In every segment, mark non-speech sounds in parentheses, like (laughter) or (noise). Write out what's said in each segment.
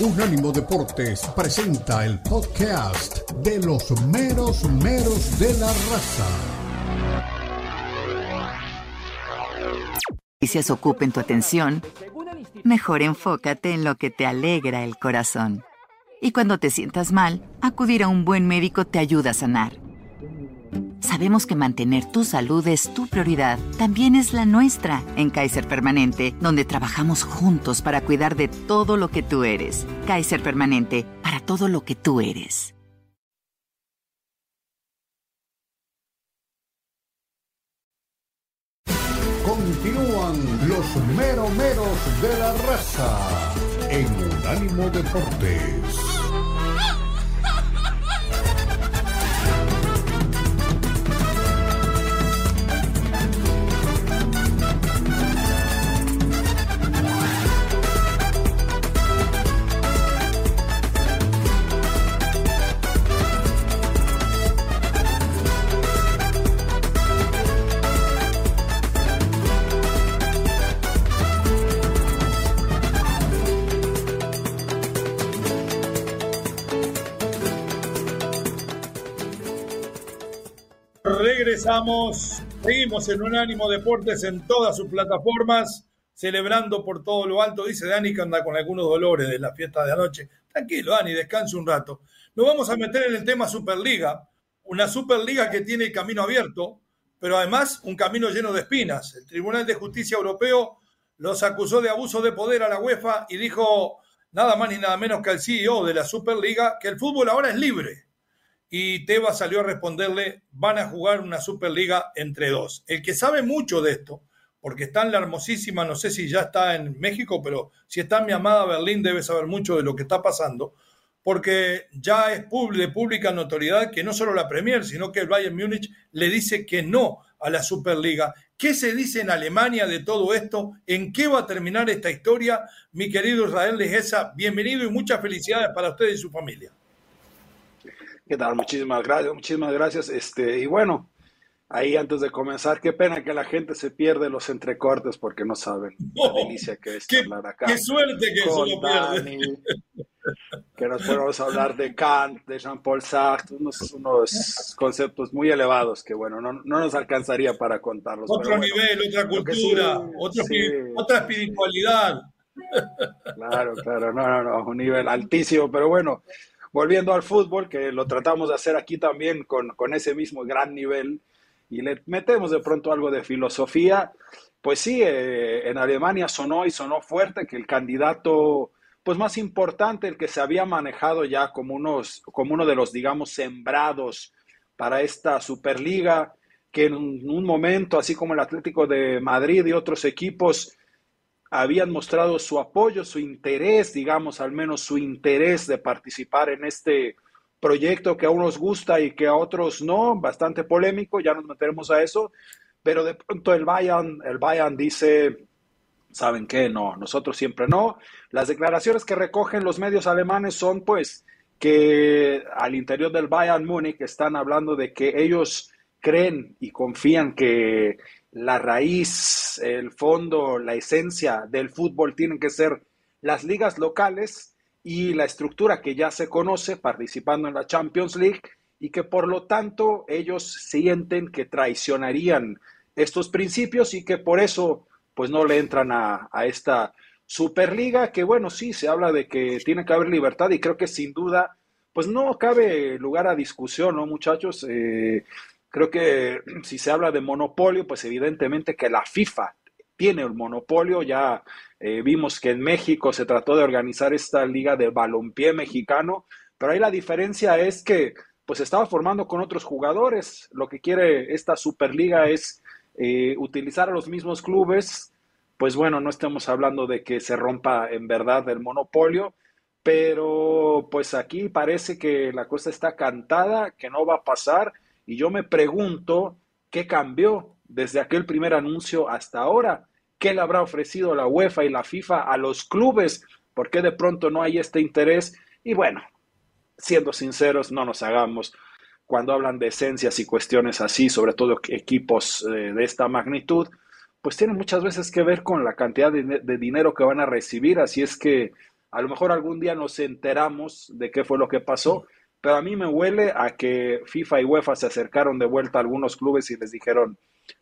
Unánimo Deportes presenta el podcast de los meros meros de la raza. Y si ocupen tu atención, mejor enfócate en lo que te alegra el corazón. Y cuando te sientas mal, acudir a un buen médico te ayuda a sanar. Sabemos que mantener tu salud es tu prioridad, también es la nuestra en Kaiser Permanente, donde trabajamos juntos para cuidar de todo lo que tú eres. Kaiser Permanente, para todo lo que tú eres. Continúan los meromeros de la raza en Unánimo Deportes. Regresamos, seguimos en Unánimo Deportes en todas sus plataformas, celebrando por todo lo alto. Dice Dani que anda con algunos dolores de la fiesta de anoche. Tranquilo, Dani, descanse un rato. Nos vamos a meter en el tema Superliga, una Superliga que tiene el camino abierto, pero además un camino lleno de espinas. El Tribunal de Justicia Europeo los acusó de abuso de poder a la UEFA y dijo nada más ni nada menos que al CEO de la Superliga que el fútbol ahora es libre y Tebas salió a responderle, van a jugar una Superliga entre dos. El que sabe mucho de esto, porque está en la hermosísima, no sé si ya está en México, pero si está en mi amada Berlín debe saber mucho de lo que está pasando, porque ya es de pública notoriedad que no solo la Premier, sino que el Bayern Múnich le dice que no a la Superliga. ¿Qué se dice en Alemania de todo esto? ¿En qué va a terminar esta historia? Mi querido Israel Legeza, bienvenido y muchas felicidades para usted y su familia. ¿Qué tal? Muchísimas gracias, muchísimas gracias. Este, y bueno, ahí antes de comenzar, qué pena que la gente se pierde los entrecortes porque no saben la delicia que es hablar acá. Qué suerte que eso lo pierde. Que nos podemos hablar de Kant, de Jean-Paul Sartre, unos, conceptos muy elevados que, bueno, no, no nos alcanzaría para contarlos. Otro nivel, otra cultura, otra espiritualidad. Claro, claro, no, no, no, un nivel altísimo, pero bueno, volviendo al fútbol, que lo tratamos de hacer aquí también con, con ese mismo gran nivel, y le metemos de pronto algo de filosofía, pues sí, eh, en Alemania sonó y sonó fuerte que el candidato pues más importante, el que se había manejado ya como, unos, como uno de los, digamos, sembrados para esta Superliga, que en un momento, así como el Atlético de Madrid y otros equipos, habían mostrado su apoyo, su interés, digamos, al menos su interés de participar en este proyecto que a unos gusta y que a otros no, bastante polémico, ya nos meteremos a eso, pero de pronto el Bayern, el Bayern dice, ¿saben qué? No, nosotros siempre no. Las declaraciones que recogen los medios alemanes son pues que al interior del Bayern Múnich están hablando de que ellos creen y confían que la raíz, el fondo, la esencia del fútbol tienen que ser las ligas locales y la estructura que ya se conoce participando en la Champions League y que por lo tanto ellos sienten que traicionarían estos principios y que por eso pues no le entran a, esta Superliga que bueno, sí, se habla de que tiene que haber libertad y creo que sin duda pues no cabe lugar a discusión, ¿no muchachos? Eh, Creo que si se habla de monopolio, pues evidentemente que la FIFA tiene el monopolio. Ya eh, vimos que en México se trató de organizar esta liga de balompié mexicano, pero ahí la diferencia es que pues estaba formando con otros jugadores. Lo que quiere esta Superliga es eh, utilizar a los mismos clubes. Pues bueno, no estamos hablando de que se rompa en verdad el monopolio, pero pues aquí parece que la cosa está cantada, que no va a pasar y yo me pregunto qué cambió desde aquel primer anuncio hasta ahora. ¿Qué le habrá ofrecido la UEFA y la FIFA a los clubes? ¿Por qué de pronto no hay este interés? Y bueno, siendo sinceros, no nos hagamos cuando hablan de esencias y cuestiones así, sobre todo equipos eh, de esta magnitud, pues tiene muchas veces que ver con la cantidad de, de, dinero que van a recibir. Así es que A lo mejor algún día nos enteramos de qué fue lo que pasó, pero a mí me huele a que FIFA y UEFA se acercaron de vuelta a algunos clubes y les dijeron,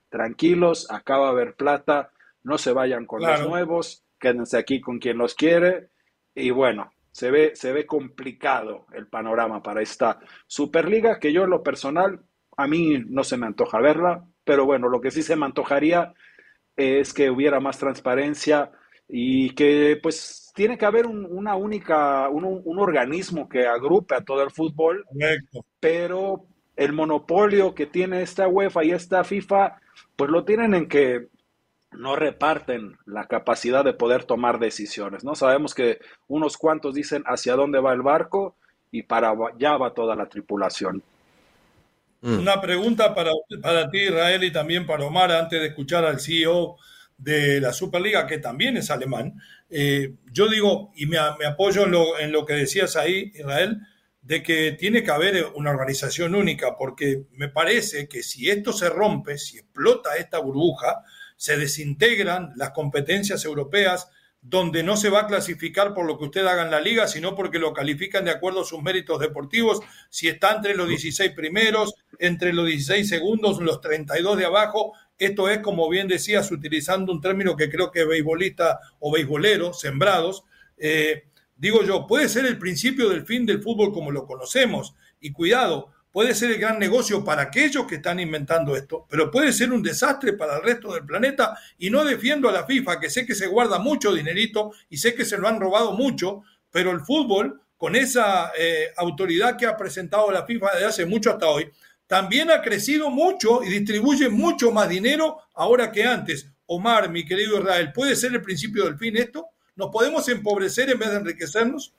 tranquilos, acaba de haber plata, no se vayan con los nuevos, quédense aquí con quien los quiere. Y bueno, se ve, se ve complicado el panorama para esta Superliga, que yo en lo personal, a mí no se me antoja verla, pero bueno, lo que sí se me antojaría es que hubiera más transparencia y que pues tiene que haber una única, un, organismo que agrupe a todo el fútbol, pero el monopolio que tiene esta UEFA y esta FIFA, pues lo tienen en que no reparten la capacidad de poder tomar decisiones, ¿no? Sabemos que unos cuantos dicen hacia dónde va el barco y para allá va toda la tripulación. Mm. Una pregunta para, para ti, Israel, y también para Omar, antes de escuchar al CEO de la Superliga, que también es alemán. Eh, yo digo, y me, apoyo en lo, en lo que decías ahí, Israel, de que tiene que haber una organización única, porque me parece que si esto se rompe, si explota esta burbuja, se desintegran las competencias europeas, donde no se va a clasificar por lo que usted haga en la liga, sino porque lo califican de acuerdo a sus méritos deportivos, si está entre los 16 primeros, entre los 16 segundos, los 32 de abajo. Esto es, como bien decías, utilizando un término que creo que beisbolista o beisbolero, sembrados. Eh, digo yo, puede ser el principio del fin del fútbol como lo conocemos. Y cuidado, puede ser el gran negocio para aquellos que están inventando esto, pero puede ser un desastre para el resto del planeta y no defiendo a la FIFA, que sé que se guarda mucho dinerito y sé que se lo han robado mucho, pero el fútbol, con esa eh, autoridad que ha presentado la FIFA desde hace mucho hasta hoy, también ha crecido mucho y distribuye mucho más dinero ahora que antes. Omar, mi querido Israel, ¿puede ser el principio del fin esto? ¿Nos podemos empobrecer en vez de enriquecernos?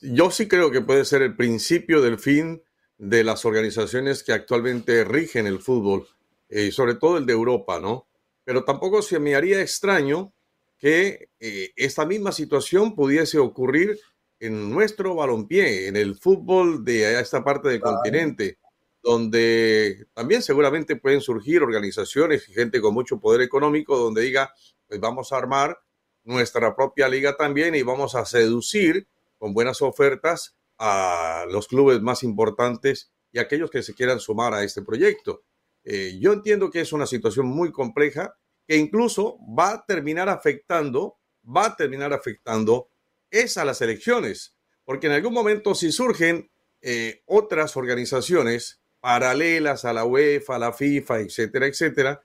Yo sí creo que puede ser el principio del fin de las organizaciones que actualmente rigen el fútbol, y eh, sobre todo el de Europa, ¿no? Pero tampoco se me haría extraño que eh, esta misma situación pudiese ocurrir en nuestro balompié, en el fútbol de esta parte del continente, donde también seguramente pueden surgir organizaciones y gente con mucho poder económico donde diga, pues vamos a armar nuestra propia liga también y vamos a seducir con buenas ofertas a los clubes más importantes y aquellos que se quieran sumar a este proyecto. Eh, yo entiendo que es una situación muy compleja que incluso va a terminar afectando, va a terminar afectando es a las elecciones, porque en algún momento si surgen eh, otras organizaciones paralelas a la UEFA, a la FIFA, etcétera, etcétera,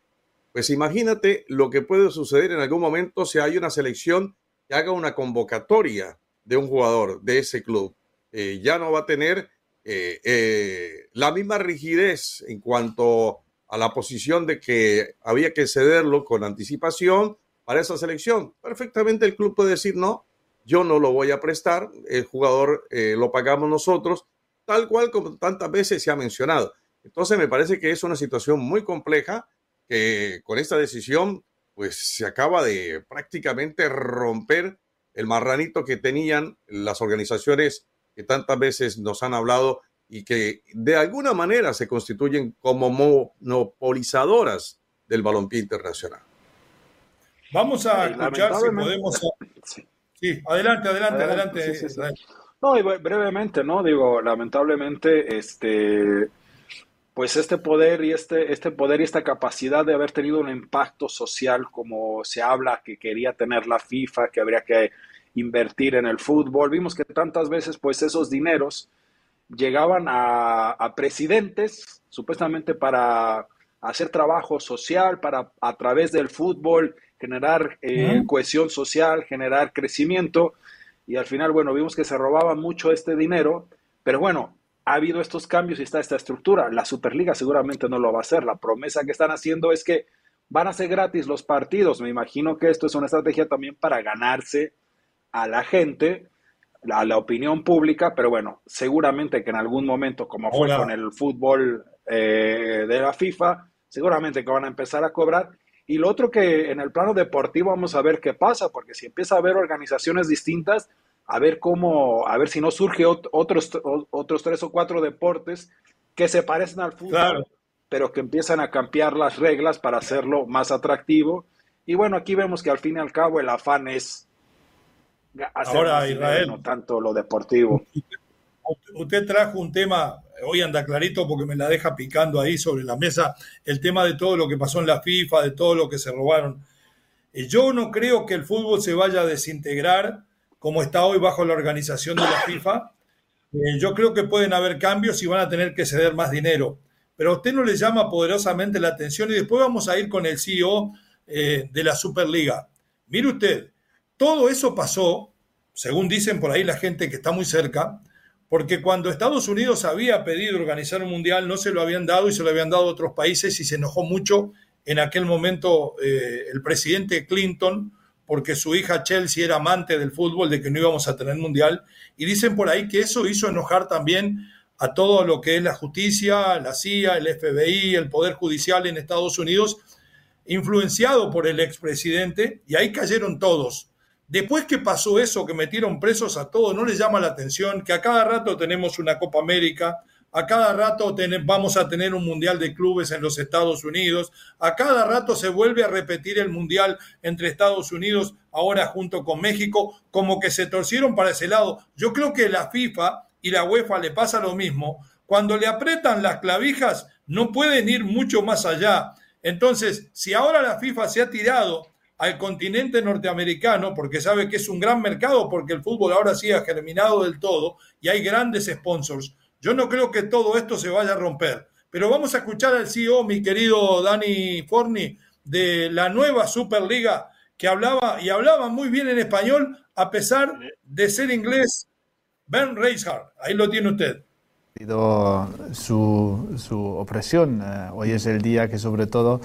pues imagínate lo que puede suceder en algún momento si hay una selección que haga una convocatoria de un jugador de ese club. Eh, ya no va a tener eh, la misma rigidez en cuanto a la posición de que había que cederlo con anticipación para esa selección. Perfectamente el club puede decir, no, yo no lo voy a prestar, el jugador lo pagamos nosotros, tal cual como tantas veces se ha mencionado. Entonces me parece que es una situación muy compleja que con esta decisión pues se acaba de prácticamente romper el marranito que tenían las organizaciones que tantas veces nos han hablado y que de alguna manera se constituyen como monopolizadoras del balompié internacional. Vamos a escuchar si podemos. (laughs) Sí, adelante, adelante, adelante. no, y brevemente, ¿no? Digo, lamentablemente, este pues este poder y este, este poder y esta capacidad de haber tenido un impacto social como se habla que quería tener la FIFA, que habría que invertir en el fútbol. Vimos que tantas veces pues esos dineros llegaban a, presidentes supuestamente para hacer trabajo social, para a través del fútbol generar eh, cohesión social, generar crecimiento. Y al final, bueno, vimos que se robaba mucho este dinero, pero bueno, ha habido estos cambios y está esta estructura. La Superliga seguramente no lo va a hacer. La promesa que están haciendo es que van a ser gratis los partidos. Me imagino que esto es una estrategia también para ganarse a la gente, a la opinión pública, pero bueno, seguramente que en algún momento, como fue con el fútbol eh, de la FIFA, seguramente que van a empezar a cobrar. Y lo otro que en el plano deportivo vamos a ver qué pasa, porque si empieza a haber organizaciones distintas, a ver cómo, a ver si no surge otros, otros tres o cuatro deportes que se parecen al fútbol, pero que empiezan a cambiar las reglas para hacerlo más atractivo. Y bueno, aquí vemos que al fin y al cabo el afán es Ahora Israel. No tanto lo deportivo. Usted trajo un tema, hoy anda clarito porque me la deja picando ahí sobre la mesa, el tema de todo lo que pasó en la FIFA, de todo lo que se robaron. Eh, yo no creo que el fútbol se vaya a desintegrar como está hoy bajo la organización de la FIFA. Eh, yo creo que pueden haber cambios y van a tener que ceder más dinero. Pero a usted no le llama poderosamente la atención y después vamos a ir con el CEO eh, de la Superliga. Mire usted, todo eso pasó, según dicen por ahí la gente que está muy cerca, porque cuando Estados Unidos había pedido organizar un mundial no se lo habían dado y se lo habían dado a otros países y se enojó mucho en aquel momento eh, el presidente Clinton porque su hija Chelsea era amante del fútbol, de que no íbamos a tener mundial, y dicen por ahí que eso hizo enojar también a todo lo que es la justicia, la CIA, el FBI, el Poder Judicial en Estados Unidos, influenciado por el expresidente, y ahí cayeron todos. Después que pasó eso, que metieron presos a todos, ¿no les llama la atención que a cada rato tenemos una Copa América, a cada rato vamos a tener un Mundial de Clubes en los Estados Unidos, a cada rato se vuelve a repetir el Mundial entre Estados Unidos, ahora junto con México, como que se torcieron para ese lado. Yo creo que la FIFA y la UEFA le pasa lo mismo. Cuando le apretan las clavijas, no pueden ir mucho más allá. Entonces, si ahora la FIFA se ha tirado al continente norteamericano, porque sabe que es un gran mercado, porque el fútbol ahora sí ha germinado del todo y hay grandes sponsors. Yo no creo que todo esto se vaya a romper. Pero vamos a escuchar al CEO, mi querido Dani Forni, de la nueva Superliga, que hablaba y hablaba muy bien en español, a pesar de ser inglés. Ben Reishart, ahí lo tiene usted. Su, su opresión. Eh, hoy es el día que sobre todo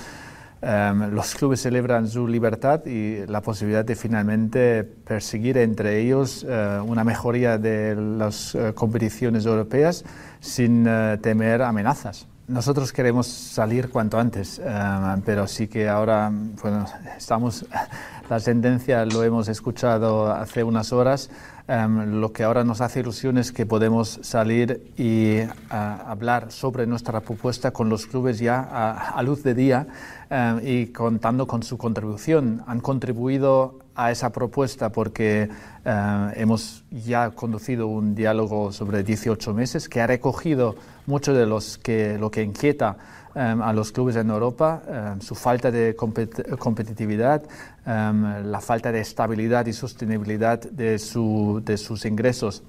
Em, los clubes celebran su libertad y la posibilidad de finalmente perseguir entre ellos eh, una mejoría de las eh, competiciones europeas sin eh, temer amenazas. Nosotros queremos salir cuanto antes, em, pero sí que ahora, bueno, estamos, (laughs) la sentencia lo hemos escuchado hace unas horas, em, lo que ahora nos hace ilusión es que podemos salir y hablar sobre nuestra propuesta con los clubes ya a luz de día Em, y contando con su contribución. Han contribuido a esa propuesta porque em, hemos ya conducido un diálogo sobre 18 meses que ha recogido mucho de los que, lo que inquieta a los clubes en Europa, su falta de competitividad, la falta de estabilidad y sostenibilidad de, su, de sus ingresos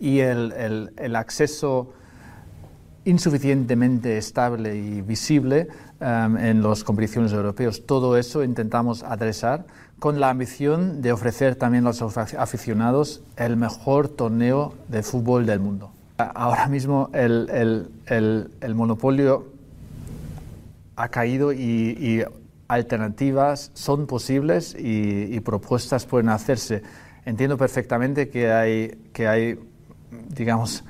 y el, el, acceso insuficientemente estable y visible en las competiciones europeas. Todo eso intentamos adresar con la ambición de ofrecer también a los aficionados el mejor torneo de fútbol del mundo. Ahora mismo el, el, el, monopolio ha caído y, y alternativas son posibles y, y, propuestas pueden hacerse. Entiendo perfectamente que hay, que hay digamos,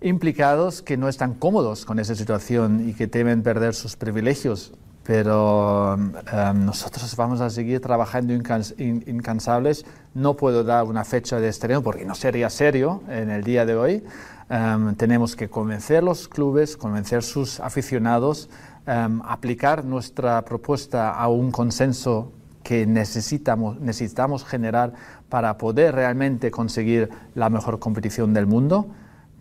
implicados que no están cómodos con esa situación y que temen perder sus privilegios. Pero em, nosotros vamos a seguir trabajando incansables. No puedo dar una fecha de estreno porque no sería serio en el día de hoy. Em, tenemos que convencer los clubes, convencer sus aficionados, em, aplicar nuestra propuesta a un consenso que necesitamos, necesitamos generar para poder realmente conseguir la mejor competición del mundo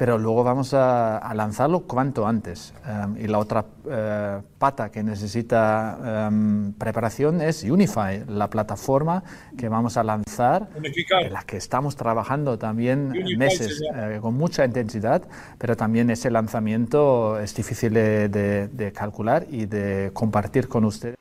pero luego vamos a, lanzarlo cuanto antes. Em, y la otra eh, pata que necesita em, preparación es Unify, la plataforma que vamos a lanzar, en la que estamos trabajando también meses eh, con mucha intensidad, pero también ese lanzamiento es difícil de calcular y de compartir con ustedes.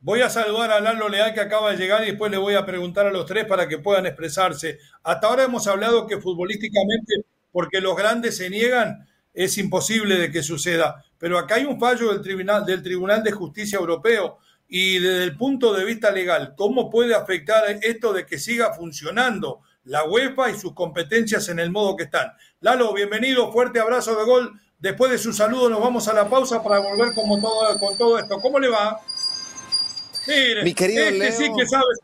Voy a saludar a Lalo Leal que acaba de llegar y después le voy a preguntar a los tres para que puedan expresarse. Hasta ahora hemos hablado que futbolísticamente, porque los grandes se niegan, es imposible de que suceda. Pero acá hay un fallo del Tribunal, del Tribunal de Justicia Europeo y desde el punto de vista legal, ¿cómo puede afectar esto de que siga funcionando la UEFA y sus competencias en el modo que están? Lalo, bienvenido, fuerte abrazo de gol. Después de su saludo nos vamos a la pausa para volver como todo, con todo esto. ¿Cómo le va? Mi querido este Leo. sí que sabes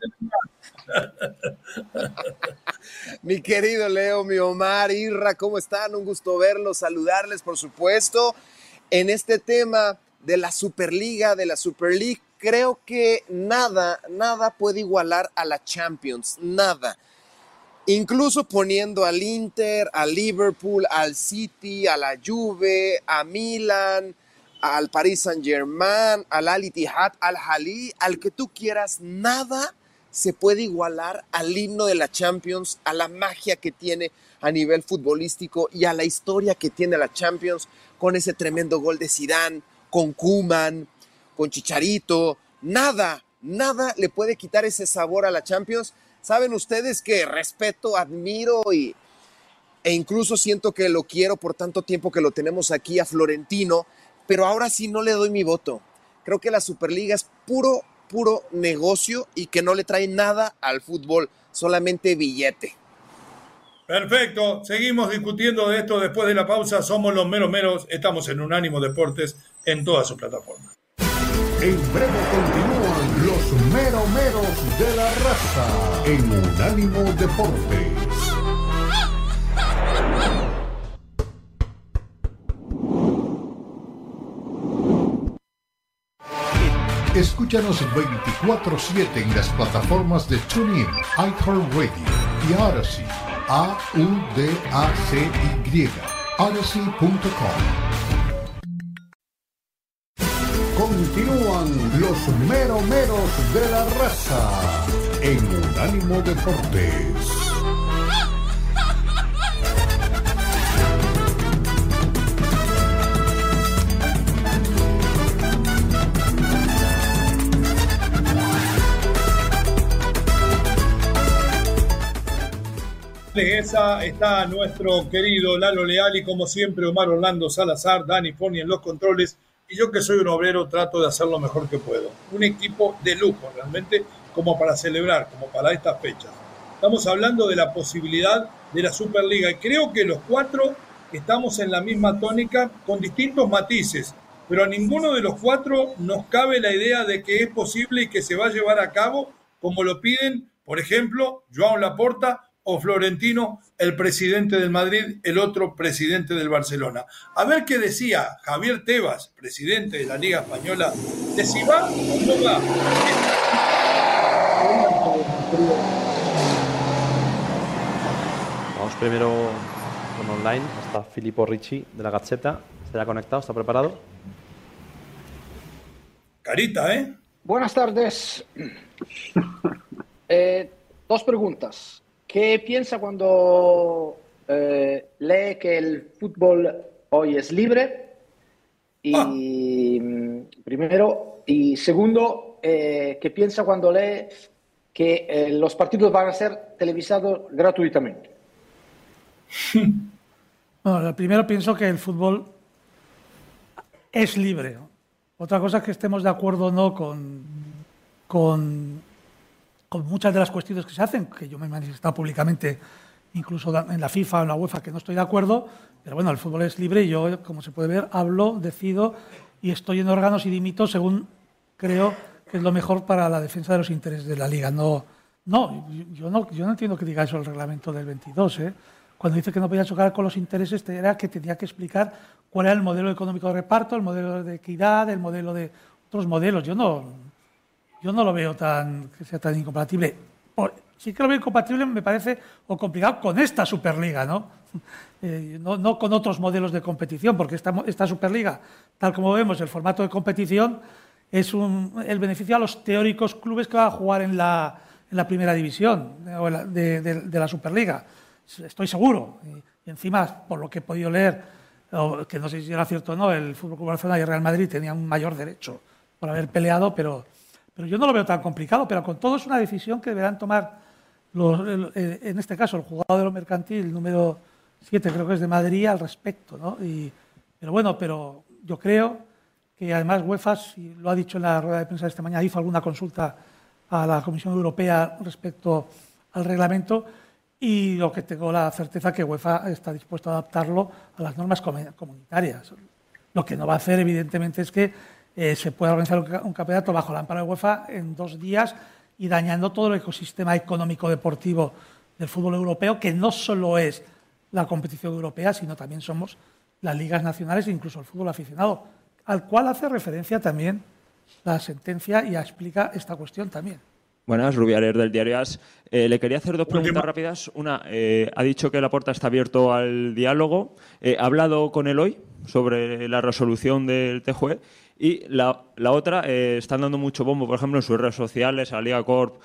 (laughs) mi querido Leo, mi Omar, Irra, ¿cómo están? Un gusto verlos, saludarles, por supuesto, en este tema de la Superliga, de la Super League. creo que nada, nada puede igualar a la Champions, nada. Incluso poniendo al Inter, al Liverpool, al City, a la Juve, a Milan, al Paris Saint-Germain, al Al Ittihad, al Jalí, al que tú quieras, nada se puede igualar al himno de la Champions, a la magia que tiene a nivel futbolístico y a la historia que tiene la Champions con ese tremendo gol de Zidane, con Kuman, con Chicharito, nada, nada le puede quitar ese sabor a la Champions. Saben ustedes que respeto, admiro y, e incluso siento que lo quiero por tanto tiempo que lo tenemos aquí a Florentino, pero ahora sí no le doy mi voto. Creo que la Superliga es puro, puro negocio y que no le trae nada al fútbol, solamente billete. Perfecto, seguimos discutiendo de esto después de la pausa. Somos los meros meros, estamos en Unánimo Deportes en todas sus plataformas. En breve continúan los meromeros de la raza en Unánimo Deportes. Escúchanos 24-7 en las plataformas de TuneIn, iHeartRadio y Odyssey. A-U-D-A-C-Y. Odyssey.com. Continúan los meromeros de la raza en Unánimo Deportes. Esa está nuestro querido Lalo Leal y como siempre Omar Orlando Salazar, Dani Pony en los controles y yo que soy un obrero trato de hacer lo mejor que puedo. Un equipo de lujo realmente como para celebrar, como para estas fechas. Estamos hablando de la posibilidad de la Superliga y creo que los cuatro estamos en la misma tónica con distintos matices, pero a ninguno de los cuatro nos cabe la idea de que es posible y que se va a llevar a cabo como lo piden, por ejemplo, Joao Laporta o Florentino, el presidente del Madrid, el otro presidente del Barcelona. A ver qué decía Javier Tebas, presidente de la Liga Española, de si va o no va. Vamos primero con online. Está Filippo Ricci de la Gazzetta. ¿Está conectado? ¿Está preparado? Carita, ¿eh? Buenas tardes. (laughs) Eh, dos preguntas. ¿Qué piensa cuando eh, lee que el fútbol hoy es libre? Y ah. primero, y segundo, eh, ¿qué piensa cuando lee que eh, los partidos van a ser televisados gratuitamente? (laughs) Bueno, primero pienso que el fútbol es libre. Otra cosa es que estemos de acuerdo o no con, con con muchas de las cuestiones que se hacen, que yo me he manifestado públicamente, incluso en la FIFA o en la UEFA, que no estoy de acuerdo, pero bueno, el fútbol es libre y yo, como se puede ver, hablo, decido y estoy en órganos y dimito según creo que es lo mejor para la defensa de los intereses de la liga. No, no, yo no, yo no entiendo que diga eso el reglamento del 22. ¿eh? Cuando dice que no podía chocar con los intereses, era que tenía que explicar cuál era el modelo económico de reparto, el modelo de equidad, el modelo de otros modelos. Yo no, yo no lo veo tan que sea tan incompatible. sí que lo veo incompatible, me parece, o complicado con esta Superliga, ¿no? (laughs) Eh, no, con otros modelos de competición, porque esta, esta, Superliga, tal como vemos, el formato de competición es el beneficio a los teóricos clubes que van a jugar en la, en la primera división de, de, la Superliga. Estoy seguro. Y, encima, por lo que he podido leer, que no sé si era cierto o no, el Fútbol Club Barcelona y el Real Madrid tenían un mayor derecho por haber peleado, pero pero yo no lo veo tan complicado, pero con todo es una decisión que deberán tomar, los, en este caso, el jugador de lo mercantil, número 7, creo que es de Madrid, al respecto. ¿no? Pero bueno, pero yo creo que además UEFA, y lo ha dicho en la rueda de prensa de esta mañana, hizo alguna consulta a la Comisión Europea respecto al reglamento y lo que tengo la certeza que UEFA está dispuesto a adaptarlo a las normas comunitarias. Lo que no va a hacer, evidentemente, es que eh, se puede organizar un, campeonato bajo la amparo de UEFA en dos días y dañando todo el ecosistema económico deportivo del fútbol europeo, que no solo es la competición europea, sino también somos las ligas nacionales e incluso el fútbol aficionado, al cual hace referencia también la sentencia y explica esta cuestión también. Buenas, Rubialer del Diario As. Eh, le quería hacer dos preguntas rápidas. Una, eh, ha dicho que la puerta está abierto al diálogo. Eh, ¿Ha hablado con él hoy sobre la resolución del TJUE? Y la, otra, están dando mucho bombo, por ejemplo, en sus redes sociales, a Liga Corp,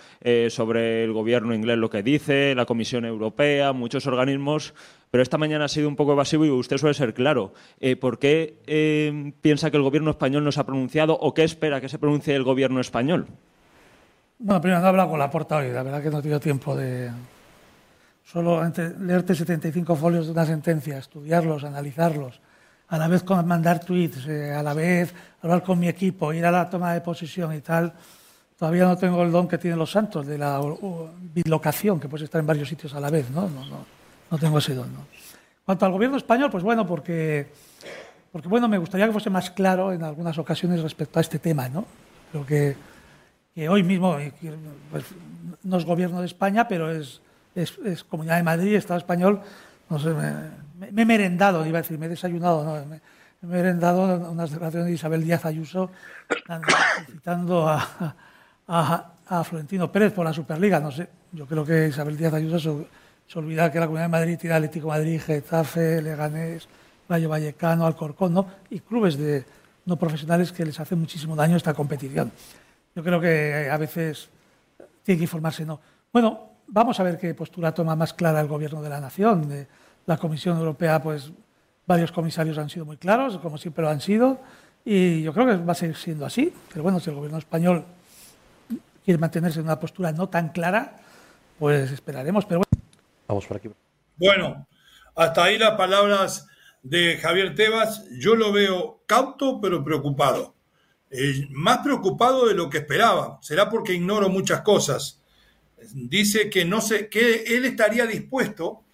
sobre el gobierno inglés lo que dice, la Comisión Europea, muchos organismos. Pero esta mañana ha sido un poco evasivo y usted suele ser claro. ¿Por qué piensa que el gobierno español no se ha pronunciado o qué espera que se pronuncie el gobierno español? Bueno, primero no he hablado con la porta hoy, la verdad que no he tenido tiempo de solo leerte 75 folios de una sentencia, estudiarlos, analizarlos, a la vez mandar tweets, eh, a la vez hablar con mi equipo, ir a la toma de posición y tal. Todavía no tengo el don que tienen los santos de la bilocación, que puedes estar en varios sitios a la vez, ¿no? No, no, no tengo ese don. ¿no? Cuanto al gobierno español, pues bueno, porque, porque bueno, me gustaría que fuese más claro en algunas ocasiones respecto a este tema, ¿no? Creo que hoy mismo eh, pues, no es gobierno de España, pero es, es, Comunidad de Madrid, Estado español, no sé, me, he merendado, iba a decir, me he desayunado, no, me, he merendado unas declaraciones de Isabel Díaz Ayuso citando a, Florentino Pérez por la Superliga, no sé, yo creo que Isabel Díaz Ayuso se, olvida que la Comunidad de Madrid tiene Atlético Madrid, Getafe, Leganés, Rayo Vallecano, Alcorcón, ¿no? y clubes de no profesionales que les hace muchísimo daño esta competición. Yo creo que a veces tiene que informarse, ¿no? Bueno, vamos a ver qué postura toma más clara el Gobierno de la Nación. La Comisión Europea, pues varios comisarios han sido muy claros, como siempre lo han sido, y yo creo que va a seguir siendo así. Pero bueno, si el Gobierno español quiere mantenerse en una postura no tan clara, pues esperaremos. Pero bueno. Vamos por aquí. Bueno, hasta ahí las palabras de Javier Tebas. Yo lo veo cauto, pero preocupado más preocupado de lo que esperaba. Será porque ignoro muchas cosas. Dice que no sé, que él estaría dispuesto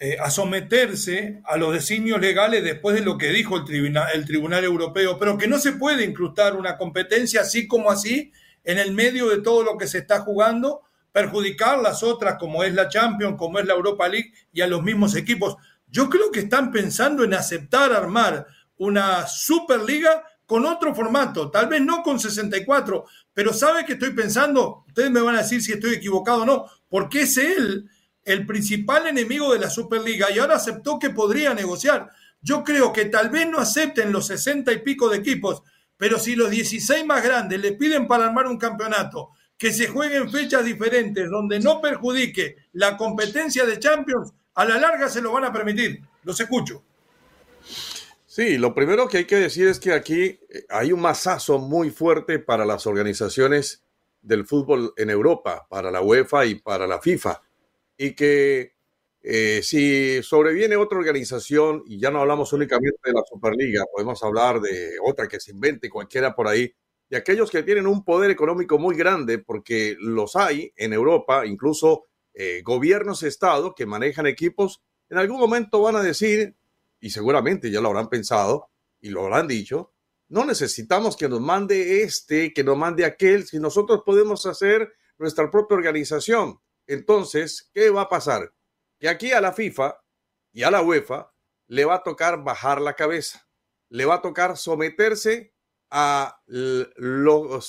eh, a someterse a los designios legales después de lo que dijo el tribunal, el tribunal Europeo, pero que no se puede incrustar una competencia así como así en el medio de todo lo que se está jugando, perjudicar las otras como es la Champions, como es la Europa League y a los mismos equipos. Yo creo que están pensando en aceptar armar una Superliga con otro formato, tal vez no con 64, pero ¿sabe que estoy pensando? Ustedes me van a decir si estoy equivocado o no, porque es él el principal enemigo de la Superliga y ahora aceptó que podría negociar. Yo creo que tal vez no acepten los 60 y pico de equipos, pero si los 16 más grandes le piden para armar un campeonato que se juegue en fechas diferentes, donde no perjudique la competencia de Champions, a la larga se lo van a permitir. Los escucho. Sí, lo primero que hay que decir es que aquí eh, hay un masazo muy fuerte para las organizaciones del fútbol en Europa, para la UEFA y para la FIFA. Y que eh, si sobreviene otra organización, y ya no hablamos únicamente de la Superliga, podemos hablar de otra que se invente, cualquiera por ahí, de aquellos que tienen un poder económico muy grande, porque los hay en Europa, incluso eh, gobiernos, Estado, que manejan equipos, en algún momento van a decir, y seguramente ya lo habrán pensado y lo habrán dicho, no necesitamos que nos mande este, que nos mande aquel, si nosotros podemos hacer nuestra propia organización. Entonces, ¿qué va a pasar? Que aquí a la FIFA y a la UEFA le va a tocar bajar la cabeza, le va a tocar someterse a lo,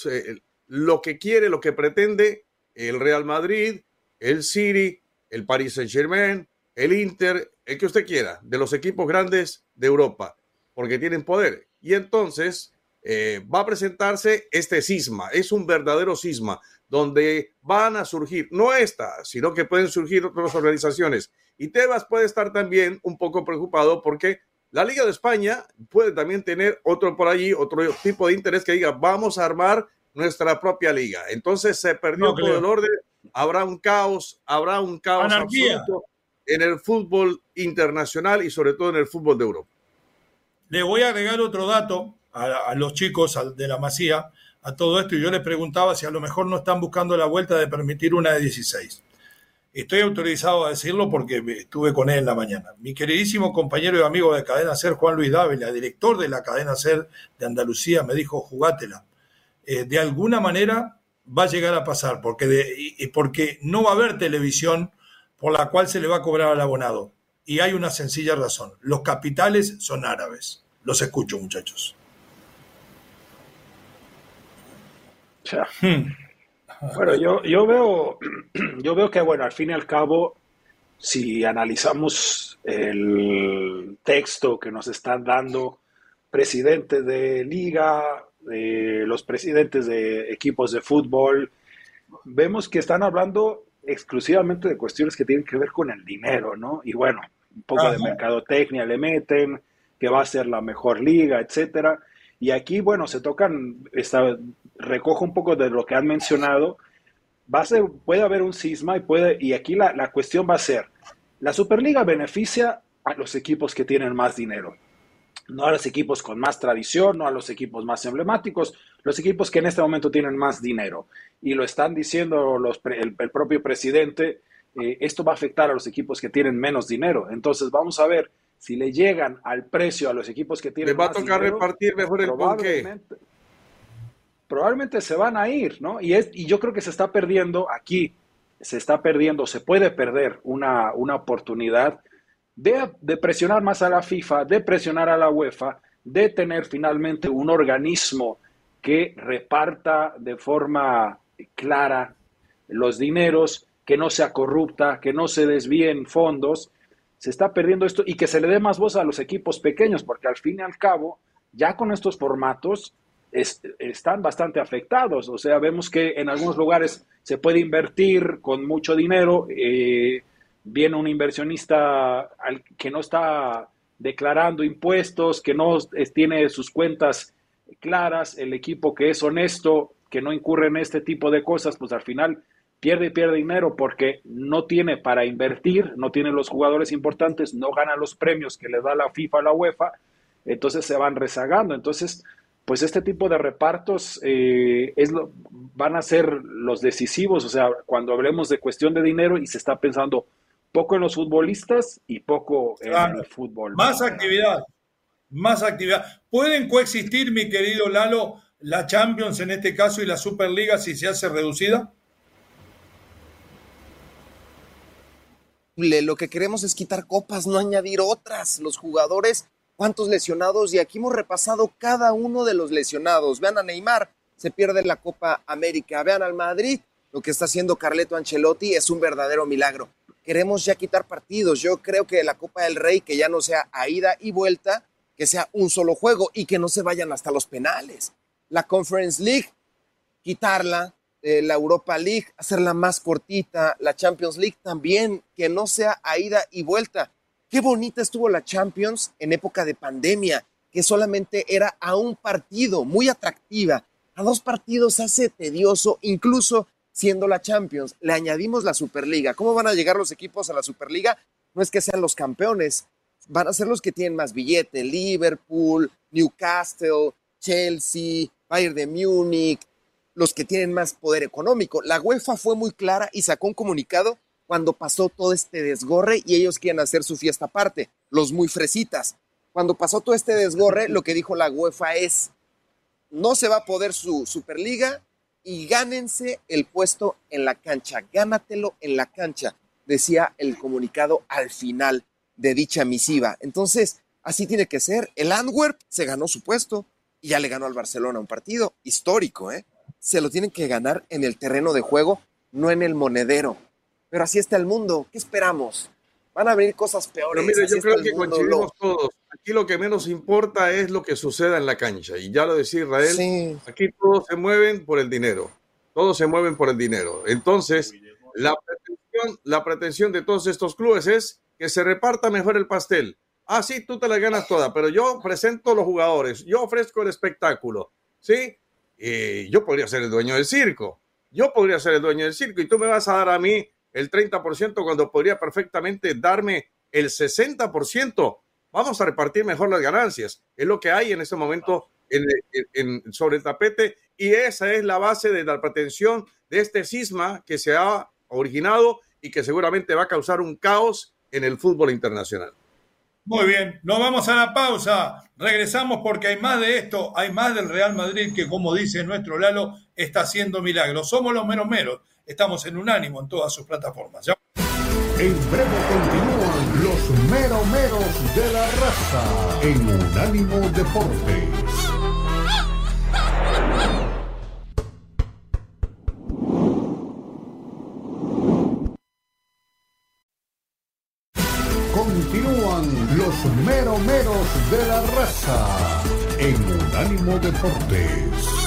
que quiere, lo que pretende el Real Madrid, el City, el Paris Saint Germain, el Inter, el que usted quiera, de los equipos grandes de Europa, porque tienen poder. Y entonces eh, va a presentarse este cisma, es un verdadero cisma, donde van a surgir, no esta, sino que pueden surgir otras organizaciones. Y Tebas puede estar también un poco preocupado porque la Liga de España puede también tener otro por allí, otro tipo de interés que diga, vamos a armar nuestra propia liga. Entonces se perdió todo el orden, habrá un caos, habrá un caos absoluto en el fútbol internacional y sobre todo en el fútbol de Europa. Le voy a agregar otro dato a, los chicos de la Masía a todo esto y yo les preguntaba si a lo mejor no están buscando la vuelta de permitir una de 16. Estoy autorizado a decirlo porque estuve con él en la mañana. Mi queridísimo compañero y amigo de Cadena Ser, Juan Luis Dávila, director de la Cadena Ser de Andalucía, me dijo, jugátela. Eh, de alguna manera va a llegar a pasar, porque, de, porque no va a haber televisión por la cual se le va a cobrar al abonado. Y hay una sencilla razón. Los capitales son árabes. Los escucho, muchachos. Hmm. Bueno, yo, yo, veo, (clears throat) yo veo que, bueno, al fin y al cabo, si analizamos el texto que nos están dando presidentes de liga, de los presidentes de equipos de fútbol, vemos que están hablando exclusivamente de cuestiones que tienen que ver con el dinero, ¿no? Y bueno, un poco de mercadotecnia le meten, que va a ser la mejor liga, etcétera. Y aquí, bueno, se tocan, está, recojo un poco de lo que han mencionado. Va a ser, puede haber un cisma y, puede, y aquí la, la cuestión va a ser, ¿la Superliga beneficia a los equipos que tienen más dinero? no a los equipos con más tradición, no a los equipos más emblemáticos, los equipos que en este momento tienen más dinero. Y lo están diciendo los, el, propio presidente, eh, esto va a afectar a los equipos que tienen menos dinero. Entonces vamos a ver si le llegan al precio a los equipos que tienen más dinero. va a tocar repartir mejor el probablemente, probablemente se van a ir, ¿no? Y, es, y yo creo que se está perdiendo aquí, se está perdiendo, se puede perder una, una oportunidad de, presionar más a la FIFA, de presionar a la UEFA, de tener finalmente un organismo que reparta de forma clara los dineros, que no sea corrupta, que no se desvíen fondos, se está perdiendo esto y que se le dé más voz a los equipos pequeños, porque al fin y al cabo, ya con estos formatos están bastante afectados. O sea, vemos que en algunos lugares se puede invertir con mucho dinero. Eh, viene un inversionista que no está declarando impuestos, que no tiene sus cuentas claras, el equipo que es honesto, que no incurre en este tipo de cosas, pues al final pierde y pierde dinero porque no tiene para invertir, no tiene los jugadores importantes, no gana los premios que le da la FIFA, la UEFA, entonces se van rezagando. Entonces, pues este tipo de repartos eh, es lo, van a ser los decisivos, o sea, cuando hablemos de cuestión de dinero y se está pensando poco en los futbolistas y poco en el fútbol. Más actividad, más actividad. ¿Pueden coexistir, mi querido Lalo, la Champions en este caso y la Superliga si se hace reducida? Lo que queremos es quitar copas, no añadir otras. Los jugadores, ¿cuántos lesionados? Y aquí hemos repasado cada uno de los lesionados. Vean a Neymar, se pierde la Copa América. Vean al Madrid, lo que está haciendo Carleto Ancelotti es un verdadero milagro queremos ya quitar partidos. Yo creo que la Copa del Rey, que ya no sea a ida y vuelta, que sea un solo juego y que no se vayan hasta los penales. La Conference League, quitarla. Eh, la Europa League, hacerla más cortita. La Champions League también, que no sea a ida y vuelta. Qué bonita estuvo la Champions en época de pandemia, que solamente era a un partido, muy atractiva. A dos partidos hace tedioso, incluso siendo la Champions, le añadimos la Superliga. ¿Cómo van a llegar los equipos a la Superliga? No es que sean los campeones, van a ser los que tienen más billete, Liverpool, Newcastle, Chelsea, Bayern de Múnich, los que tienen más poder económico. La UEFA fue muy clara y sacó un comunicado cuando pasó todo este desgorre y ellos quieren hacer su fiesta aparte, los muy fresitas. Cuando pasó todo este desgorre, lo que dijo la UEFA es, no se va a poder su Superliga, y gánense el puesto en la cancha, gánatelo en la cancha, decía el comunicado al final de dicha misiva. Entonces, así tiene que ser. El Antwerp se ganó su puesto y ya le ganó al Barcelona un partido histórico, ¿eh? Se lo tienen que ganar en el terreno de juego, no en el monedero. Pero así está el mundo. ¿Qué esperamos? Van a venir cosas peores. Pero yo creo que coincidimos todos aquí lo que menos importa es lo que suceda en la cancha. Y ya lo decía Israel, aquí todos se mueven por el dinero. Todos se mueven por el dinero. Entonces, la pretensión, la pretensión de todos estos clubes es que se reparta mejor el pastel. Ah, sí, tú te la ganas toda, pero yo presento los jugadores, yo ofrezco el espectáculo, ¿sí? Y yo podría ser el dueño del circo. Yo podría ser el dueño del circo y tú me vas a dar a mí el 30% cuando podría perfectamente darme el 60% vamos a repartir mejor las ganancias. Es lo que hay en este momento sobre el tapete y esa es la base de la pretensión de este cisma que se ha originado y que seguramente va a causar un caos en el fútbol internacional. Muy bien, nos vamos a la pausa. Regresamos porque hay más de esto, hay más del Real Madrid que, como dice nuestro Lalo, está haciendo milagros. Somos los menos meros, Estamos en Unánimo en todas sus plataformas. ¿ya? En breve continúan los meromeros de la raza en Unánimo Deportes. Continúan los meromeros de la raza en Unánimo Deportes.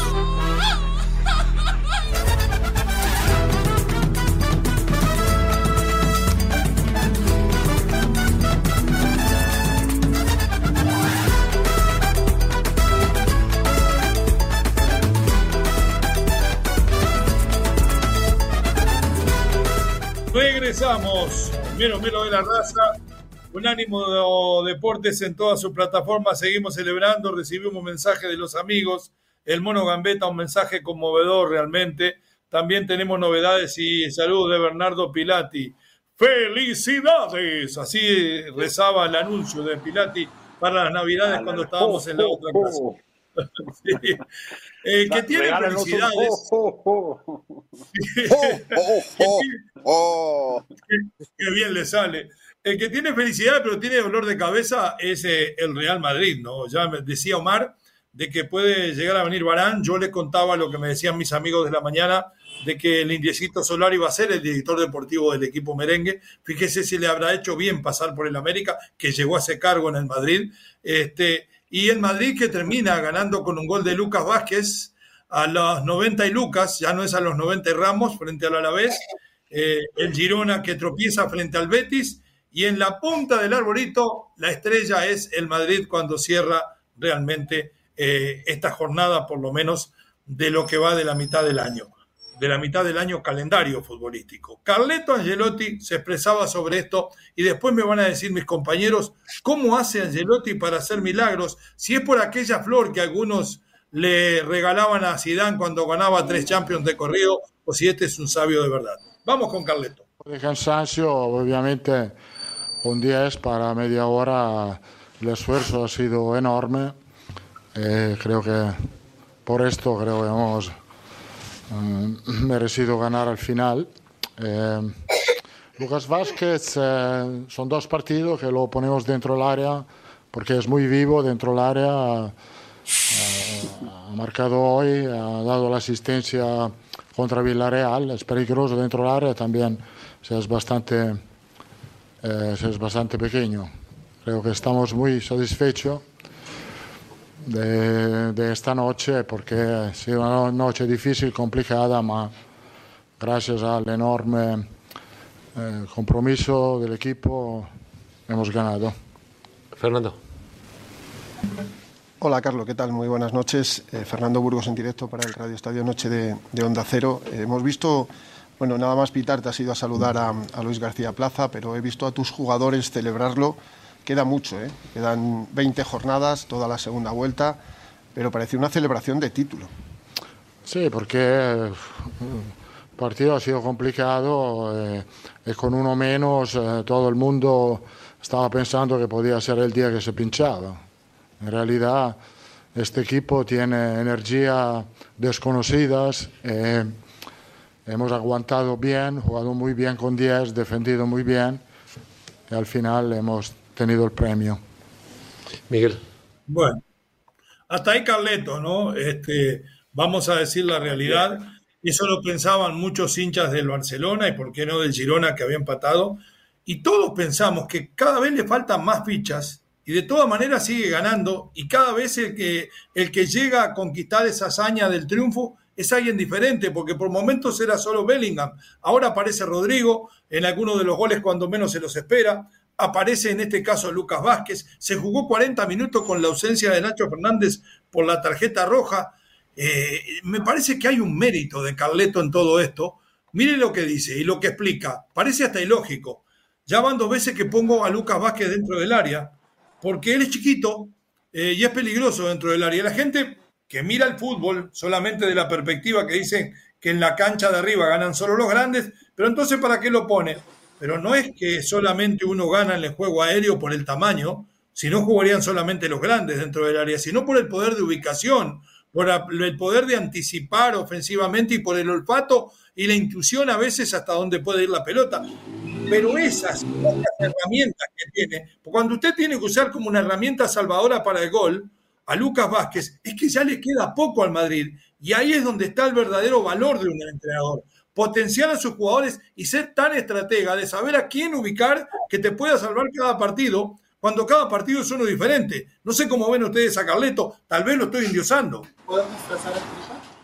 Regresamos, menos menos de la raza, Unánimo de Deportes en todas sus plataformas, seguimos celebrando, recibimos un mensaje de los amigos, el Mono Gambeta, un mensaje conmovedor realmente, también tenemos novedades y saludos de Bernardo Pilati. ¡Felicidades! Así rezaba el anuncio de Pilati para las Navidades cuando estábamos en la otra casa. Eh, que tiene felicidades. (laughs) (laughs) Qué bien le sale. El que tiene felicidad pero tiene dolor de cabeza es eh, el Real Madrid, ¿no? Ya me decía Omar de que puede llegar a venir Barán. Yo le contaba lo que me decían mis amigos de la mañana de que el Indiecito Solar iba a ser el director deportivo del equipo merengue. Fíjese si le habrá hecho bien pasar por el América, que llegó a ese cargo en el Madrid. Este, y el Madrid que termina ganando con un gol de Lucas Vázquez a los 90 y Lucas, ya no es a los 90 Ramos frente al Alavés, eh, el Girona que tropieza frente al Betis y en la punta del arbolito la estrella es el Madrid cuando cierra realmente eh, esta jornada por lo menos de lo que va de la mitad del año de la mitad del año calendario futbolístico. Carleto Angelotti se expresaba sobre esto y después me van a decir mis compañeros cómo hace Angelotti para hacer milagros, si es por aquella flor que algunos le regalaban a Zidane cuando ganaba tres Champions de corrido o si este es un sabio de verdad. Vamos con Carleto. De cansancio, obviamente, un 10 para media hora el esfuerzo ha sido enorme. Eh, creo que por esto creo que hemos eh, merecido ganar al final. Eh, Lucas Vázquez eh, son dos partidos que lo ponemos dentro del área porque es muy vivo dentro del área. ha marcado hoy, ha dado la asistencia contra Villarreal, es peligroso dentro del área también, es bastante, es bastante pequeño. Creo que estamos muy satisfechos de, esta noche porque ha sido una noche difícil, complicada, pero gracias al enorme eh, compromiso del equipo hemos ganado. Fernando. Hola Carlos, ¿qué tal? Muy buenas noches. Eh, Fernando Burgos en directo para el Radio Estadio Noche de, Onda Cero. Eh, hemos visto, bueno, nada más Pitar te has ido a saludar a, a Luis García Plaza, pero he visto a tus jugadores celebrarlo Queda mucho, ¿eh? quedan 20 jornadas, toda la segunda vuelta, pero parece una celebración de título. Sí, porque el partido ha sido complicado eh, y con uno menos eh, todo el mundo estaba pensando que podía ser el día que se pinchaba. En realidad, este equipo tiene energía desconocidas. Eh, hemos aguantado bien, jugado muy bien con 10, defendido muy bien y al final hemos tenido el premio. Miguel. Bueno, hasta ahí Carleto, ¿no? Este, vamos a decir la realidad. Eso lo pensaban muchos hinchas del Barcelona y por qué no del Girona que había empatado. Y todos pensamos que cada vez le faltan más fichas y de todas maneras sigue ganando y cada vez el que, el que llega a conquistar esa hazaña del triunfo es alguien diferente, porque por momentos era solo Bellingham, ahora aparece Rodrigo en algunos de los goles cuando menos se los espera, aparece en este caso Lucas Vázquez, se jugó 40 minutos con la ausencia de Nacho Fernández por la tarjeta roja. Eh, me parece que hay un mérito de Carleto en todo esto. Mire lo que dice y lo que explica. Parece hasta ilógico. Ya van dos veces que pongo a Lucas Vázquez dentro del área, porque él es chiquito eh, y es peligroso dentro del área. La gente que mira el fútbol solamente de la perspectiva que dicen que en la cancha de arriba ganan solo los grandes, pero entonces ¿para qué lo pone? Pero no es que solamente uno gana en el juego aéreo por el tamaño, si no jugarían solamente los grandes dentro del área, sino por el poder de ubicación, por el poder de anticipar ofensivamente y por el olfato y la intuición a veces hasta dónde puede ir la pelota. Pero esas, herramientas que tiene, cuando usted tiene que usar como una herramienta salvadora para el gol a Lucas Vázquez, es que ya le queda poco al Madrid. Y ahí es donde está el verdadero valor de un entrenador potenciar a sus jugadores y ser tan estratega de saber a quién ubicar que te pueda salvar cada partido, cuando cada partido es uno diferente. No sé cómo ven ustedes a Carleto, tal vez lo estoy endiosando.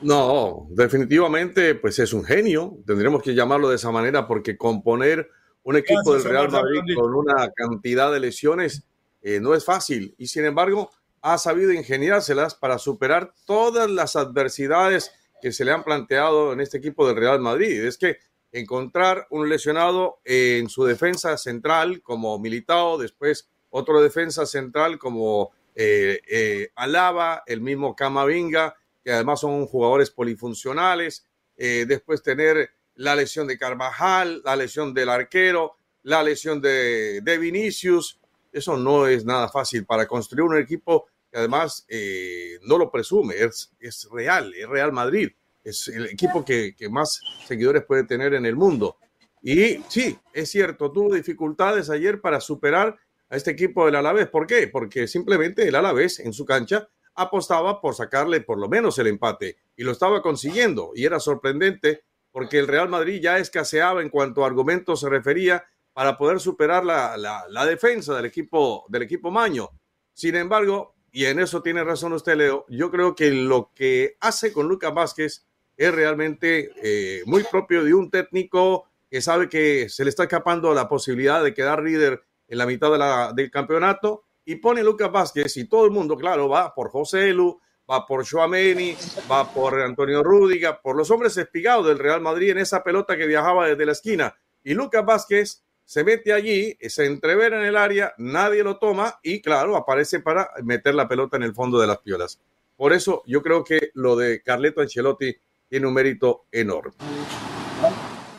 No, definitivamente, pues es un genio. Tendremos que llamarlo de esa manera porque componer un equipo del Real Madrid con una cantidad de lesiones eh, no es fácil. Y sin embargo, ha sabido ingeniárselas para superar todas las adversidades que se le han planteado en este equipo del Real Madrid. Es que encontrar un lesionado en su defensa central como Militao, después otro defensa central como eh, eh, Alaba, el mismo Camavinga, que además son jugadores polifuncionales, eh, después tener la lesión de Carvajal, la lesión del arquero, la lesión de, de Vinicius, eso no es nada fácil para construir un equipo además eh, no lo presume, es, real, es Real Madrid, es el equipo que, más seguidores puede tener en el mundo. Y sí, es cierto, tuvo dificultades ayer para superar a este equipo del Alavés. ¿Por qué? Porque simplemente el Alavés en su cancha apostaba por sacarle por lo menos el empate y lo estaba consiguiendo y era sorprendente porque el Real Madrid ya escaseaba en cuanto a argumentos se refería para poder superar la, la, la, defensa del equipo, del equipo Maño. Sin embargo, y en eso tiene razón usted, Leo, yo creo que lo que hace con Lucas Vázquez es realmente eh, muy propio de un técnico que sabe que se le está escapando la posibilidad de quedar líder en la mitad del campeonato y pone Lucas Vázquez y todo el mundo, claro, va por José Lu, va por Joameni, va por Antonio Rúdiga, por los hombres espigados del Real Madrid en esa pelota que viajaba desde la esquina. Y Lucas Vázquez se mete allí, se entrevera en el área, nadie lo toma y claro, aparece para meter la pelota en el fondo de las piolas. Por eso yo creo que lo de Carleto Ancelotti tiene un mérito enorme.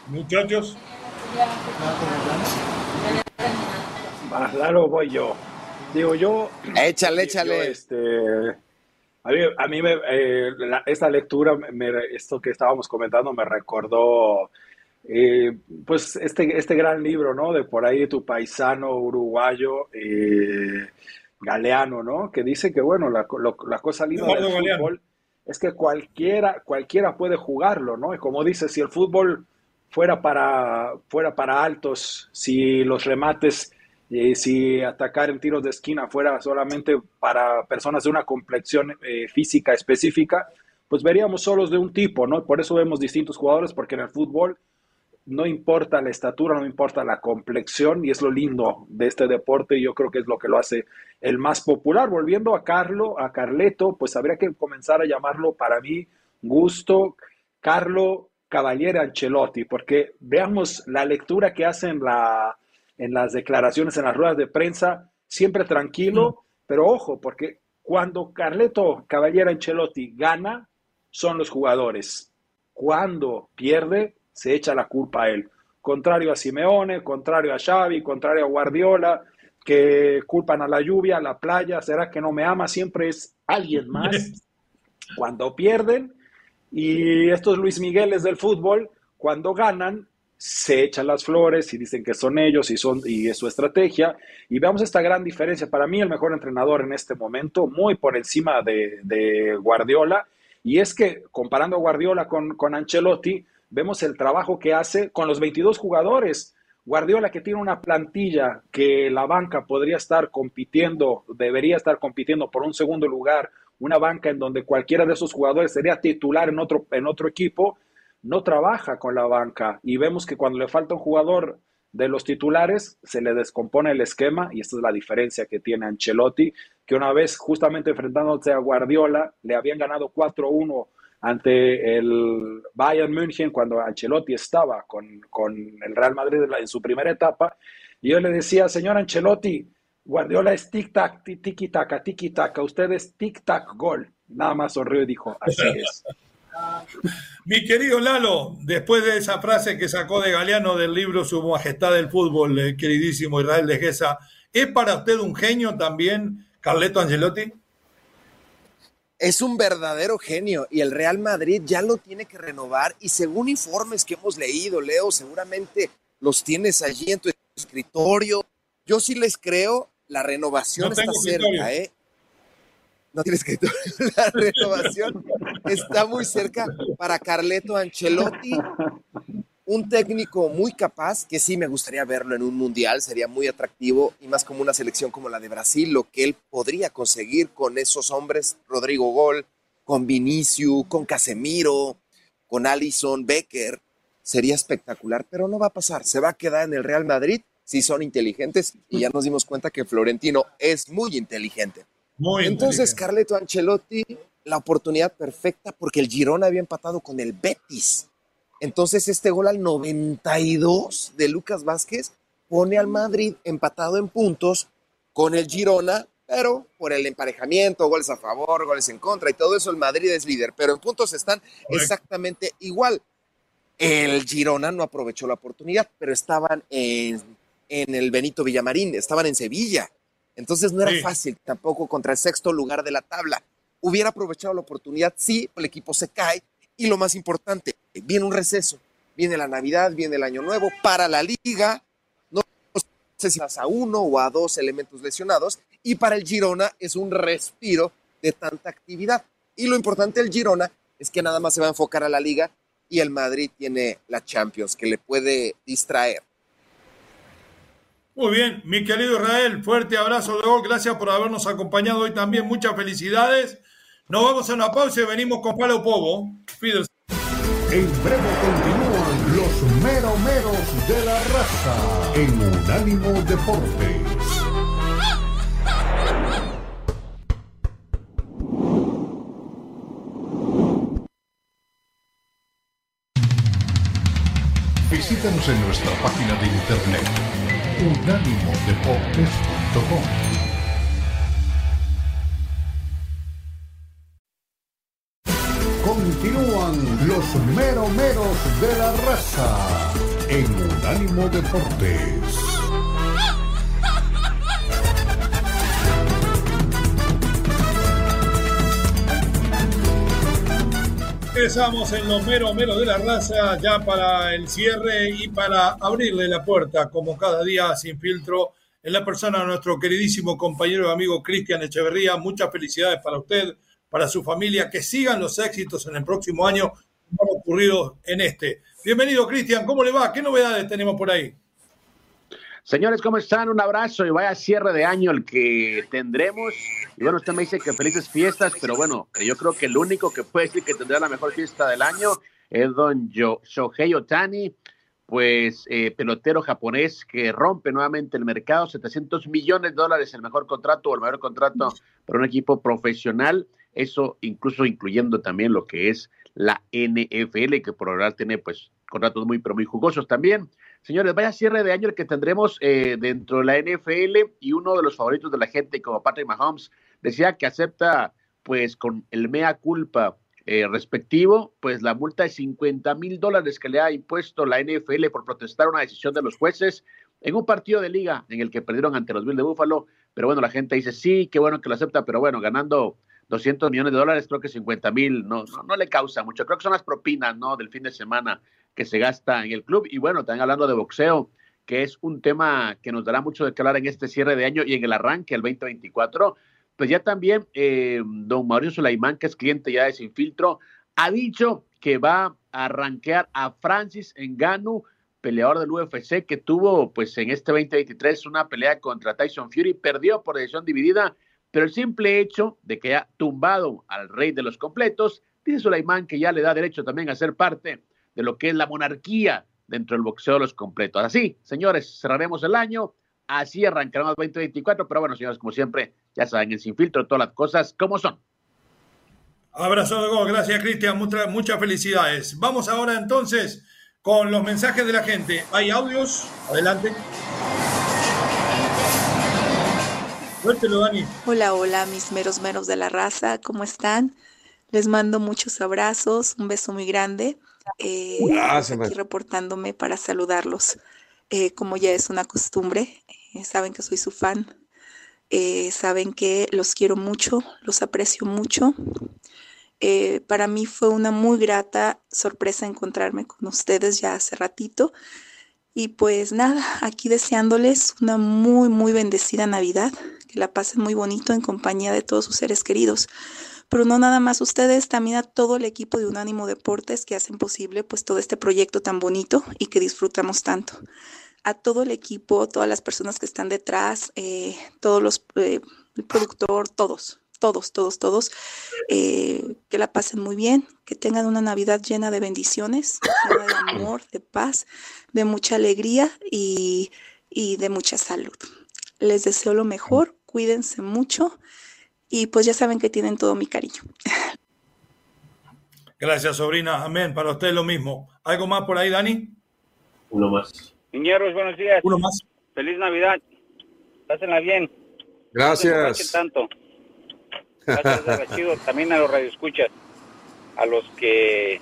Muchachos. Más claro voy yo. Digo yo. Échale, échale. Yo, este, a mí, a mí me, eh, la, esta lectura, me, esto que estábamos comentando, me recordó eh, pues este, este gran libro, ¿no? De por ahí tu paisano uruguayo, eh, Galeano, ¿no? Que dice que, bueno, la, lo, la cosa linda del Galeano. fútbol es que cualquiera, cualquiera puede jugarlo, ¿no? Y como dice, si el fútbol fuera para, fuera para altos, si los remates y si atacar en tiros de esquina fuera solamente para personas de una complexión eh, física específica, pues veríamos solos de un tipo, ¿no? Por eso vemos distintos jugadores, porque en el fútbol no importa la estatura, no importa la complexión, y es lo lindo de este deporte, y yo creo que es lo que lo hace el más popular. Volviendo a Carlo, a Carleto, pues habría que comenzar a llamarlo para mí Gusto Carlo Cavaliere Ancelotti, porque veamos la lectura que hace en la en las declaraciones, en las ruedas de prensa, siempre tranquilo, mm. pero ojo, porque cuando Carleto Caballera Ancelotti gana, son los jugadores. Cuando pierde, se echa la culpa a él. Contrario a Simeone, contrario a Xavi, contrario a Guardiola, que culpan a la lluvia, a la playa, será que no me ama, siempre es alguien más. (laughs) Cuando pierden, y estos Luis Migueles del fútbol, cuando ganan, se echan las flores y dicen que son ellos y, son, y es su estrategia. Y veamos esta gran diferencia. Para mí, el mejor entrenador en este momento, muy por encima de, de Guardiola. Y es que, comparando a Guardiola con, con Ancelotti, vemos el trabajo que hace con los 22 jugadores. Guardiola que tiene una plantilla que la banca podría estar compitiendo, debería estar compitiendo por un segundo lugar, una banca en donde cualquiera de esos jugadores sería titular en otro, en otro equipo, no trabaja con la banca y vemos que cuando le falta un jugador de los titulares se le descompone el esquema y esta es la diferencia que tiene Ancelotti, que una vez justamente enfrentándose a Guardiola le habían ganado 4-1 ante el Bayern München cuando Ancelotti estaba con, con el Real Madrid en su primera etapa y yo le decía, señor Ancelotti, Guardiola es tic-tac, tiki-taka, tiki-taka, usted es tic-tac, gol. Nada más sonrió y dijo, así es. (laughs) Mi querido Lalo, después de esa frase que sacó de Galeano del libro Su Majestad del Fútbol, el queridísimo Israel de Gesa, ¿es para usted un genio también Carleto Angelotti? Es un verdadero genio y el Real Madrid ya lo tiene que renovar y según informes que hemos leído, Leo, seguramente los tienes allí en tu escritorio. Yo sí les creo, la renovación no está cerca, ¿eh? no tienes (laughs) que la renovación está muy cerca para Carleto Ancelotti, un técnico muy capaz, que sí me gustaría verlo en un mundial, sería muy atractivo y más como una selección como la de Brasil, lo que él podría conseguir con esos hombres, Rodrigo Gol, con Vinicius, con Casemiro, con Alison Becker, sería espectacular, pero no va a pasar, se va a quedar en el Real Madrid si son inteligentes y ya nos dimos cuenta que Florentino es muy inteligente. Muy Entonces, Carleto Ancelotti, la oportunidad perfecta porque el Girona había empatado con el Betis. Entonces, este gol al 92 de Lucas Vázquez pone al Madrid empatado en puntos con el Girona, pero por el emparejamiento, goles a favor, goles en contra y todo eso, el Madrid es líder, pero en puntos están exactamente igual. El Girona no aprovechó la oportunidad, pero estaban en, el Benito Villamarín, estaban en Sevilla. Entonces no era fácil tampoco contra el sexto lugar de la tabla. Hubiera aprovechado la oportunidad, sí, el equipo se cae. Y lo más importante, viene un receso, viene la Navidad, viene el Año Nuevo para la liga. No sé si vas a uno o a dos elementos lesionados. Y para el Girona es un respiro de tanta actividad. Y lo importante del Girona es que nada más se va a enfocar a la liga y el Madrid tiene la Champions, que le puede distraer. Muy bien, mi querido Israel, fuerte abrazo de gol, gracias por habernos acompañado hoy también, muchas felicidades. Nos vamos a una pausa y venimos con Palo Povo. En breve continúan los meromeros de la raza en Unánimo Deportes. Visítanos en nuestra página de internet unánimodeportes.com. Continúan los meromeros de la raza en Unánimo Deportes. Empezamos en los mero mero de la raza ya para el cierre y para abrirle la puerta, como cada día sin filtro, en la persona de nuestro queridísimo compañero y amigo Cristian Echeverría. Muchas felicidades para usted, para su familia, que sigan los éxitos en el próximo año como ocurrido en este. Bienvenido, Cristian, ¿cómo le va? ¿Qué novedades tenemos por ahí? Señores, ¿cómo están? Un abrazo y vaya cierre de año el que tendremos. Y bueno, usted me dice que felices fiestas, pero bueno, yo creo que el único que puede decir que tendrá la mejor fiesta del año es don Shohei Otani, pues eh, pelotero japonés que rompe nuevamente el mercado, 700 millones de dólares, el mejor contrato o el mayor contrato para un equipo profesional, eso incluso incluyendo también lo que es la NFL, que por ahora tiene pues contratos muy, pero muy jugosos también. Señores, vaya cierre de año el que tendremos eh, dentro de la NFL y uno de los favoritos de la gente como Patrick Mahomes decía que acepta pues con el mea culpa eh, respectivo, pues la multa de 50 mil dólares que le ha impuesto la NFL por protestar una decisión de los jueces en un partido de liga en el que perdieron ante los Bills de Búfalo. Pero bueno, la gente dice, sí, qué bueno que lo acepta, pero bueno, ganando 200 millones de dólares, creo que 50 mil no, no, le causa mucho. Creo que son las propinas, ¿no? Del fin de semana que se gasta en el club. Y bueno, también hablando de boxeo, que es un tema que nos dará mucho de que hablar en este cierre de año y en el arranque, el 2024. Pues ya también eh, don Mauricio Sulaimán, que es cliente ya de Sin Filtro, ha dicho que va a arranquear a Francis Enganu, peleador del UFC, que tuvo pues en este 2023 una pelea contra Tyson Fury, perdió por decisión dividida, pero el simple hecho de que haya tumbado al rey de los completos, dice Sulaimán que ya le da derecho también a ser parte de lo que es la monarquía dentro del boxeo de los completos. Así, señores, cerraremos el año, así arrancaremos 2024, pero bueno, señores, como siempre, ya saben, en Sin Filtro, todas las cosas como son. Abrazo de gol, gracias Cristian, muchas, muchas felicidades. Vamos ahora entonces con los mensajes de la gente. ¿Hay audios? Adelante. Dani. Hola, hola, mis meros meros de la raza, ¿cómo están? Les mando muchos abrazos, un beso muy grande. Eh, aquí reportándome para saludarlos. Eh, como ya es una costumbre, eh, saben que soy su fan, saben que los quiero mucho, los aprecio mucho. para mí fue una muy grata sorpresa encontrarme con ustedes ya hace ratito. Y pues nada, aquí deseándoles una muy, muy bendecida Navidad, que la pasen muy bonito en compañía de todos sus seres queridos. Pero no nada más ustedes, también a todo el equipo de Unánimo Deportes que hacen posible pues todo este proyecto tan bonito y que disfrutamos tanto. A todo el equipo, todas las personas que están detrás, eh, todos los, eh, el productor, todos, todos, todos, todos, eh, que la pasen muy bien, que tengan una Navidad llena de bendiciones, llena de amor, de paz, de mucha alegría y, y de mucha salud. Les deseo lo mejor, cuídense mucho y pues ya saben que tienen todo mi cariño. Gracias, sobrina. Amén. Para usted lo mismo. ¿Algo más por ahí, Dani? Uno más. Niñeros, buenos días. Uno más. Feliz Navidad. Pásenla bien. Gracias. No tanto. Gracias, (laughs) chido. También a los radioescuchas, a los que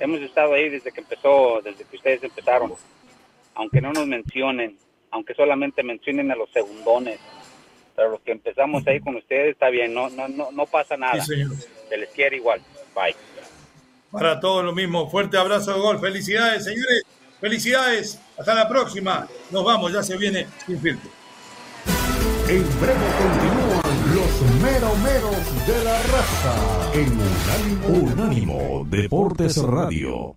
hemos estado ahí desde que empezó, desde que ustedes empezaron. Aunque no nos mencionen, aunque solamente mencionen a los segundones, pero los que empezamos ahí con ustedes está bien, no, no, no, no pasa nada. Se les quiere igual. Bye. Para todos lo mismo, fuerte abrazo de gol. Felicidades, señores. Felicidades. Hasta la próxima. Nos vamos, ya se viene sin filtro. En breve continúan los meromeros de la raza en Unánimo, Unánimo Deportes Radio.